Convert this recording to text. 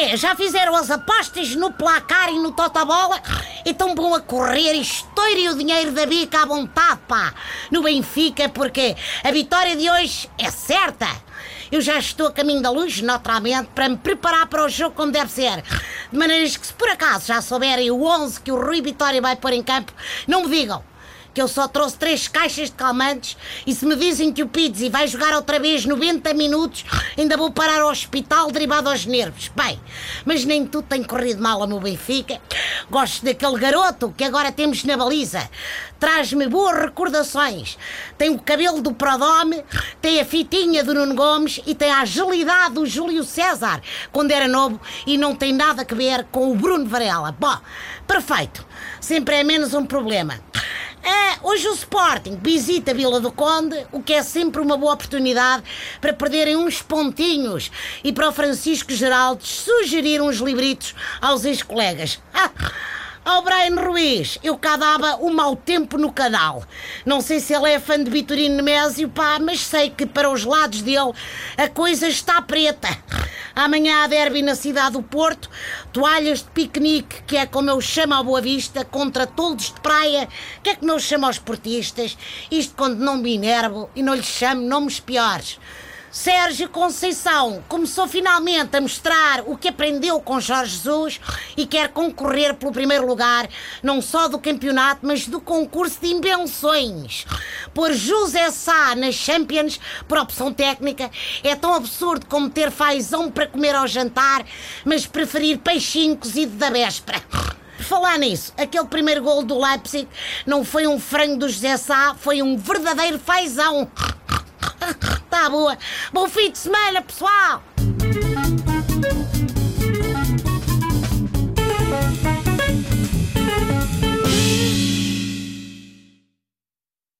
quê? Já fizeram as apostas no placar e no totobola? Então vão a correr e estourem o dinheiro da bica à vontade, pá! No Benfica, porque a vitória de hoje é certa! Eu já estou a caminho da luz, naturalmente, para me preparar para o jogo como deve ser. De maneiras que, se por acaso já souberem o 11 que o Rui Vitória vai pôr em campo, não me digam que eu só trouxe três caixas de calmantes e se me dizem que o Pizzi vai jogar outra vez 90 minutos, ainda vou parar ao hospital derivado aos nervos. Bem, mas nem tudo tem corrido mal meu Benfica. Gosto daquele garoto que agora temos na baliza. Traz-me boas recordações. Tem o cabelo do Prodome, tem a fitinha do Nuno Gomes e tem a agilidade do Júlio César quando era novo e não tem nada a ver com o Bruno Varela. Bom, perfeito. Sempre é menos um problema. Hoje o Sporting visita a Vila do Conde, o que é sempre uma boa oportunidade para perderem uns pontinhos e para o Francisco Geraldo sugerir uns libritos aos ex-colegas. Ao oh, Brian Ruiz, eu cá dava o mau tempo no canal. Não sei se ele é fã de Vitorino Nemésio, pá, mas sei que para os lados dele a coisa está preta. Amanhã há derby na cidade do Porto, toalhas de piquenique, que é como eu chamo a Boa Vista, contra toldos de praia, que é que não chamo aos portistas, isto quando não me enervo e não lhes chamo nomes piores. Sérgio Conceição começou finalmente a mostrar o que aprendeu com Jorge Jesus e quer concorrer pelo primeiro lugar, não só do campeonato, mas do concurso de invenções. Por José Sá nas Champions, por opção técnica, é tão absurdo como ter fazão para comer ao jantar, mas preferir peixinho cozido da véspera. Falar nisso, aquele primeiro gol do Leipzig não foi um frango do José Sá, foi um verdadeiro fazão. Boa. Bom fim de semana, pessoal!